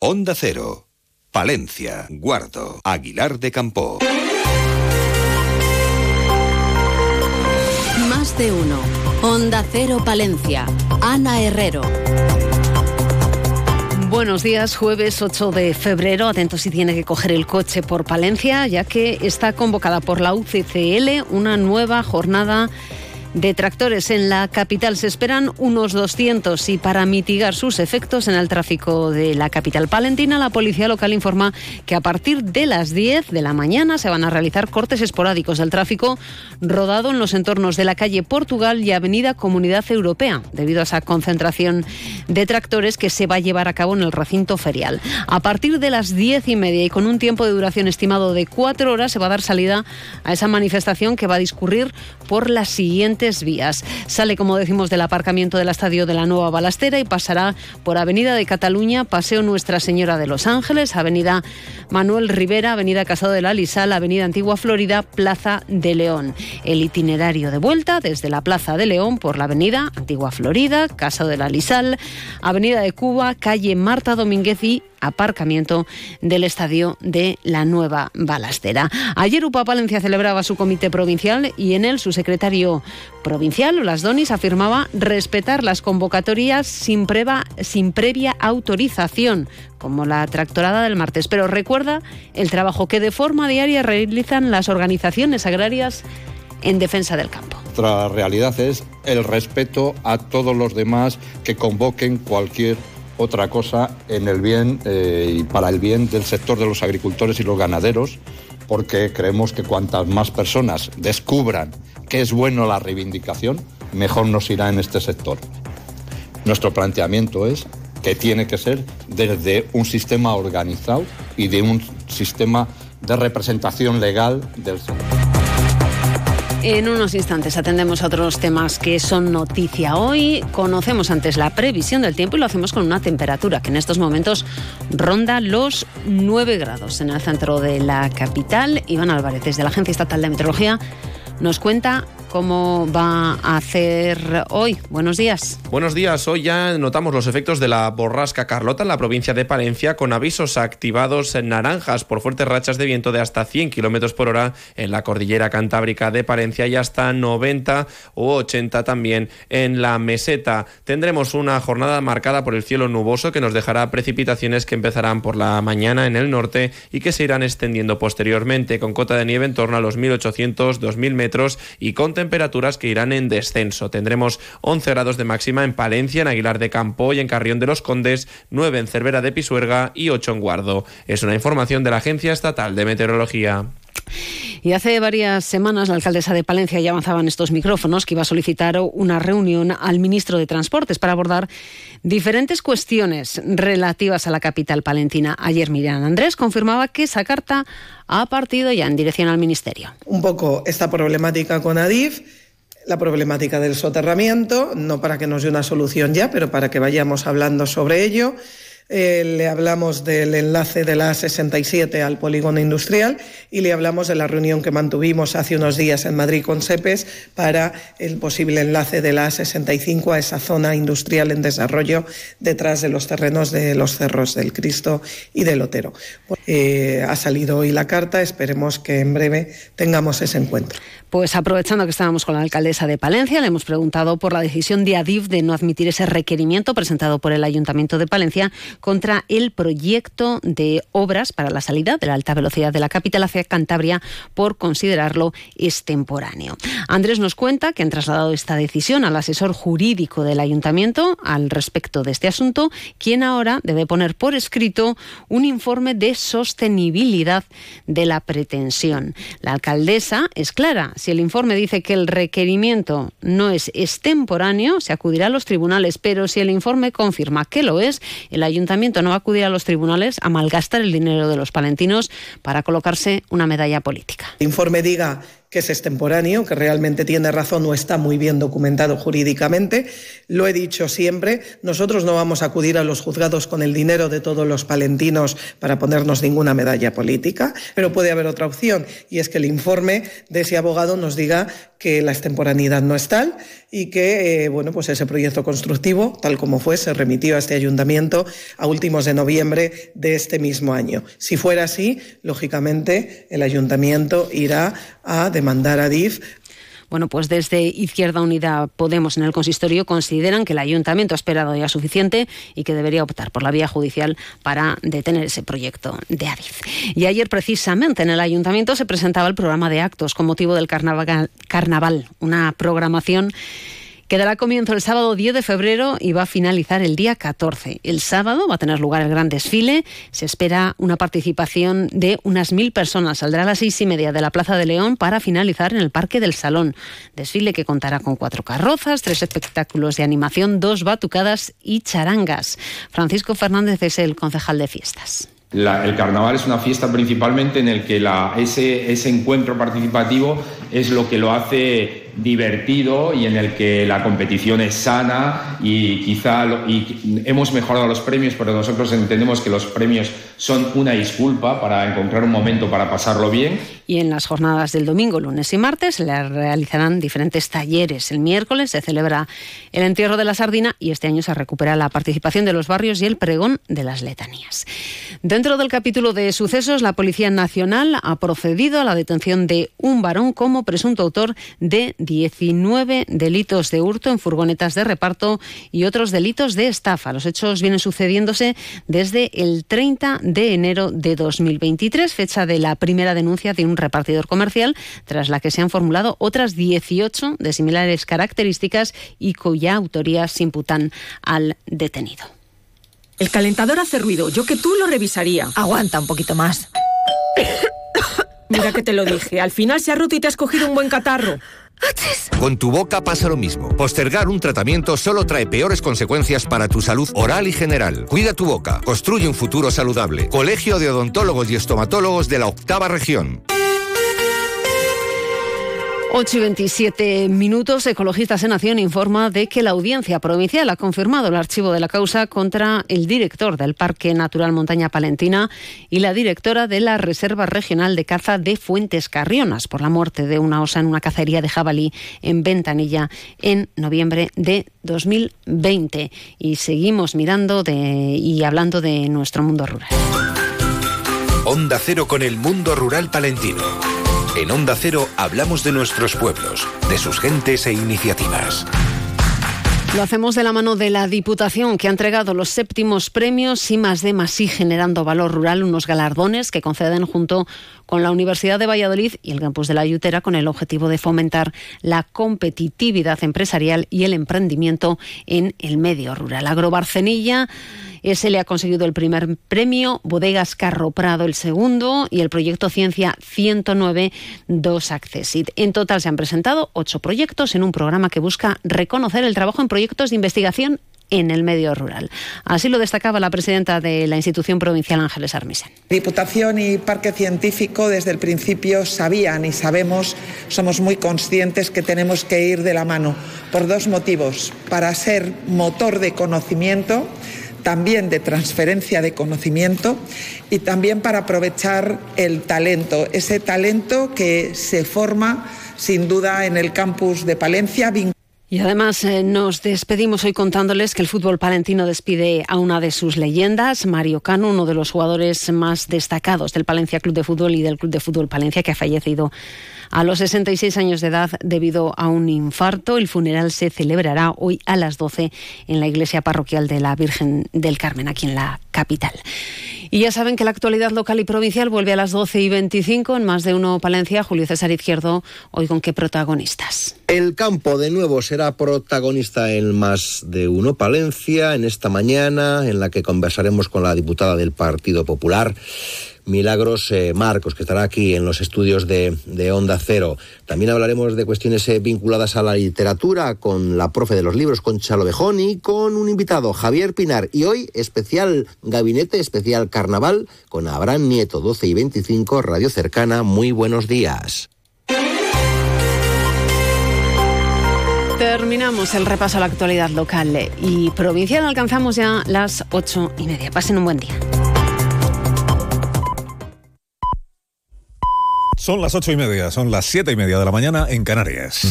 Onda Cero, Palencia, Guardo, Aguilar de Campo. Más de uno. Onda Cero Palencia. Ana Herrero. Buenos días, jueves 8 de febrero. Atento si tiene que coger el coche por Palencia, ya que está convocada por la UCCL una nueva jornada de tractores en la capital. Se esperan unos 200 y para mitigar sus efectos en el tráfico de la capital palentina, la policía local informa que a partir de las 10 de la mañana se van a realizar cortes esporádicos del tráfico rodado en los entornos de la calle Portugal y Avenida Comunidad Europea, debido a esa concentración de tractores que se va a llevar a cabo en el recinto ferial. A partir de las 10 y media y con un tiempo de duración estimado de cuatro horas se va a dar salida a esa manifestación que va a discurrir por la vías. Sale, como decimos, del aparcamiento del estadio de la Nueva Balastera y pasará por Avenida de Cataluña, Paseo Nuestra Señora de los Ángeles, Avenida Manuel Rivera, Avenida Casado de la Lisal, Avenida Antigua Florida, Plaza de León. El itinerario de vuelta desde la Plaza de León por la Avenida Antigua Florida, Casado de la Lisal, Avenida de Cuba, calle Marta Domínguez y aparcamiento del estadio de la Nueva Balastera. Ayer UPA Palencia celebraba su comité provincial y en él su secretario provincial, Las Donis, afirmaba respetar las convocatorias sin, sin previa autorización, como la tractorada del martes, pero recuerda el trabajo que de forma diaria realizan las organizaciones agrarias en defensa del campo. Otra realidad es el respeto a todos los demás que convoquen cualquier otra cosa en el bien eh, y para el bien del sector de los agricultores y los ganaderos, porque creemos que cuantas más personas descubran que es bueno la reivindicación, mejor nos irá en este sector. Nuestro planteamiento es que tiene que ser desde un sistema organizado y de un sistema de representación legal del sector. En unos instantes atendemos a otros temas que son noticia hoy. Conocemos antes la previsión del tiempo y lo hacemos con una temperatura que en estos momentos ronda los 9 grados en el centro de la capital. Iván Álvarez, desde la Agencia Estatal de Meteorología, nos cuenta cómo va a hacer hoy. Buenos días. Buenos días. Hoy ya notamos los efectos de la borrasca Carlota en la provincia de Palencia con avisos activados en naranjas por fuertes rachas de viento de hasta 100 kilómetros por hora en la cordillera cantábrica de Palencia y hasta 90 o 80 también en la meseta. Tendremos una jornada marcada por el cielo nuboso que nos dejará precipitaciones que empezarán por la mañana en el norte y que se irán extendiendo posteriormente con cota de nieve en torno a los 1800-2000 metros y con temperaturas que irán en descenso. Tendremos 11 grados de máxima en Palencia, en Aguilar de Campo y en Carrión de los Condes, 9 en Cervera de Pisuerga y 8 en Guardo. Es una información de la Agencia Estatal de Meteorología. Y hace varias semanas la alcaldesa de Palencia ya avanzaba en estos micrófonos que iba a solicitar una reunión al ministro de Transportes para abordar diferentes cuestiones relativas a la capital palentina. Ayer Miriam Andrés confirmaba que esa carta ha partido ya en dirección al ministerio. Un poco esta problemática con Adif la problemática del soterramiento, no para que nos dé una solución ya, pero para que vayamos hablando sobre ello. Eh, le hablamos del enlace de la A67 al polígono industrial y le hablamos de la reunión que mantuvimos hace unos días en Madrid con SEPES para el posible enlace de la A65 a esa zona industrial en desarrollo detrás de los terrenos de los Cerros del Cristo y del Otero. Eh, ha salido hoy la carta, esperemos que en breve tengamos ese encuentro. Pues aprovechando que estábamos con la alcaldesa de Palencia, le hemos preguntado por la decisión de Adif de no admitir ese requerimiento presentado por el Ayuntamiento de Palencia contra el proyecto de obras para la salida de la alta velocidad de la capital hacia Cantabria por considerarlo extemporáneo. Andrés nos cuenta que han trasladado esta decisión al asesor jurídico del Ayuntamiento al respecto de este asunto, quien ahora debe poner por escrito un informe de sostenibilidad de la pretensión. La alcaldesa es clara si el informe dice que el requerimiento no es extemporáneo, se acudirá a los tribunales, pero si el informe confirma que lo es, el ayuntamiento no va a acudir a los tribunales a malgastar el dinero de los palentinos para colocarse una medalla política. Informe diga que es extemporáneo, que realmente tiene razón o está muy bien documentado jurídicamente. Lo he dicho siempre, nosotros no vamos a acudir a los juzgados con el dinero de todos los palentinos para ponernos ninguna medalla política, pero puede haber otra opción y es que el informe de ese abogado nos diga que la extemporaneidad no es tal y que eh, bueno, pues ese proyecto constructivo, tal como fue, se remitió a este ayuntamiento a últimos de noviembre de este mismo año. Si fuera así, lógicamente el ayuntamiento irá a demandar a DIF bueno, pues desde Izquierda Unida Podemos en el consistorio consideran que el ayuntamiento ha esperado ya suficiente y que debería optar por la vía judicial para detener ese proyecto de Adif. Y ayer precisamente en el ayuntamiento se presentaba el programa de actos con motivo del carnaval, carnaval una programación que dará comienzo el sábado 10 de febrero y va a finalizar el día 14. El sábado va a tener lugar el gran desfile. Se espera una participación de unas mil personas. Saldrá a las seis y media de la Plaza de León para finalizar en el Parque del Salón. Desfile que contará con cuatro carrozas, tres espectáculos de animación, dos batucadas y charangas. Francisco Fernández es el concejal de fiestas. el carnaval es una fiesta principalmente en el que ese, ese encuentro participativo es lo que lo hace divertido y en el que la competición es sana y quizá y hemos mejorado los premios, pero nosotros entendemos que los premios son una disculpa para encontrar un momento para pasarlo bien. Y en las jornadas del domingo, lunes y martes se realizarán diferentes talleres. El miércoles se celebra el entierro de la sardina y este año se recupera la participación de los barrios y el pregón de las letanías. Dentro del capítulo de sucesos, la Policía Nacional ha procedido a la detención de un varón como presunto autor de 19 delitos de hurto en furgonetas de reparto y otros delitos de estafa. Los hechos vienen sucediéndose desde el 30 de enero de 2023, fecha de la primera denuncia de un repartidor comercial, tras la que se han formulado otras 18 de similares características y cuya autoría se imputan al detenido. El calentador hace ruido. Yo que tú lo revisaría. Aguanta un poquito más. Mira que te lo dije. Al final se ha roto y te has cogido un buen catarro. Con tu boca pasa lo mismo. Postergar un tratamiento solo trae peores consecuencias para tu salud oral y general. Cuida tu boca. Construye un futuro saludable. Colegio de Odontólogos y Estomatólogos de la Octava Región. 8 y 27 minutos. Ecologistas en Nación informa de que la audiencia provincial ha confirmado el archivo de la causa contra el director del Parque Natural Montaña Palentina y la directora de la Reserva Regional de Caza de Fuentes Carrionas por la muerte de una osa en una cacería de jabalí en Ventanilla en noviembre de 2020. Y seguimos mirando de, y hablando de nuestro mundo rural. Onda Cero con el mundo rural palentino. En Onda Cero hablamos de nuestros pueblos, de sus gentes e iniciativas. Lo hacemos de la mano de la Diputación, que ha entregado los séptimos premios y más de más y generando valor rural, unos galardones que conceden junto con la Universidad de Valladolid y el campus de la Ayutera con el objetivo de fomentar la competitividad empresarial y el emprendimiento en el medio rural. Agrobarcenilla ese le ha conseguido el primer premio, Bodegas Carro Prado el segundo y el proyecto Ciencia 109 dos Accessit. En total se han presentado ocho proyectos en un programa que busca reconocer el trabajo en proyectos de investigación en el medio rural. Así lo destacaba la presidenta de la institución provincial Ángeles Armisen. Diputación y Parque Científico desde el principio sabían y sabemos, somos muy conscientes que tenemos que ir de la mano por dos motivos. Para ser motor de conocimiento también de transferencia de conocimiento y también para aprovechar el talento, ese talento que se forma sin duda en el campus de Palencia. Y además eh, nos despedimos hoy contándoles que el fútbol palentino despide a una de sus leyendas, Mario Cano, uno de los jugadores más destacados del Palencia Club de Fútbol y del Club de Fútbol Palencia, que ha fallecido a los 66 años de edad debido a un infarto. El funeral se celebrará hoy a las 12 en la iglesia parroquial de la Virgen del Carmen, aquí en la capital. Y ya saben que la actualidad local y provincial vuelve a las 12 y 25 en más de uno Palencia. Julio César Izquierdo, hoy con qué protagonistas. El campo de nuevo será protagonista en más de uno Palencia en esta mañana en la que conversaremos con la diputada del Partido Popular. Milagros eh, Marcos, que estará aquí en los estudios de, Onda Cero. También hablaremos de cuestiones eh, vinculadas a la literatura con la profe de los libros, con Chalo Bejón y con un invitado, Javier Pinar. Y hoy, especial gabinete, especial carnaval, con Abraham Nieto, 12 y 25, Radio Cercana. Muy buenos días. Terminamos el repaso a la actualidad local y provincial. Alcanzamos ya las ocho y media. Pasen un buen día. Son las ocho y media, son las siete y media de la mañana en Canarias.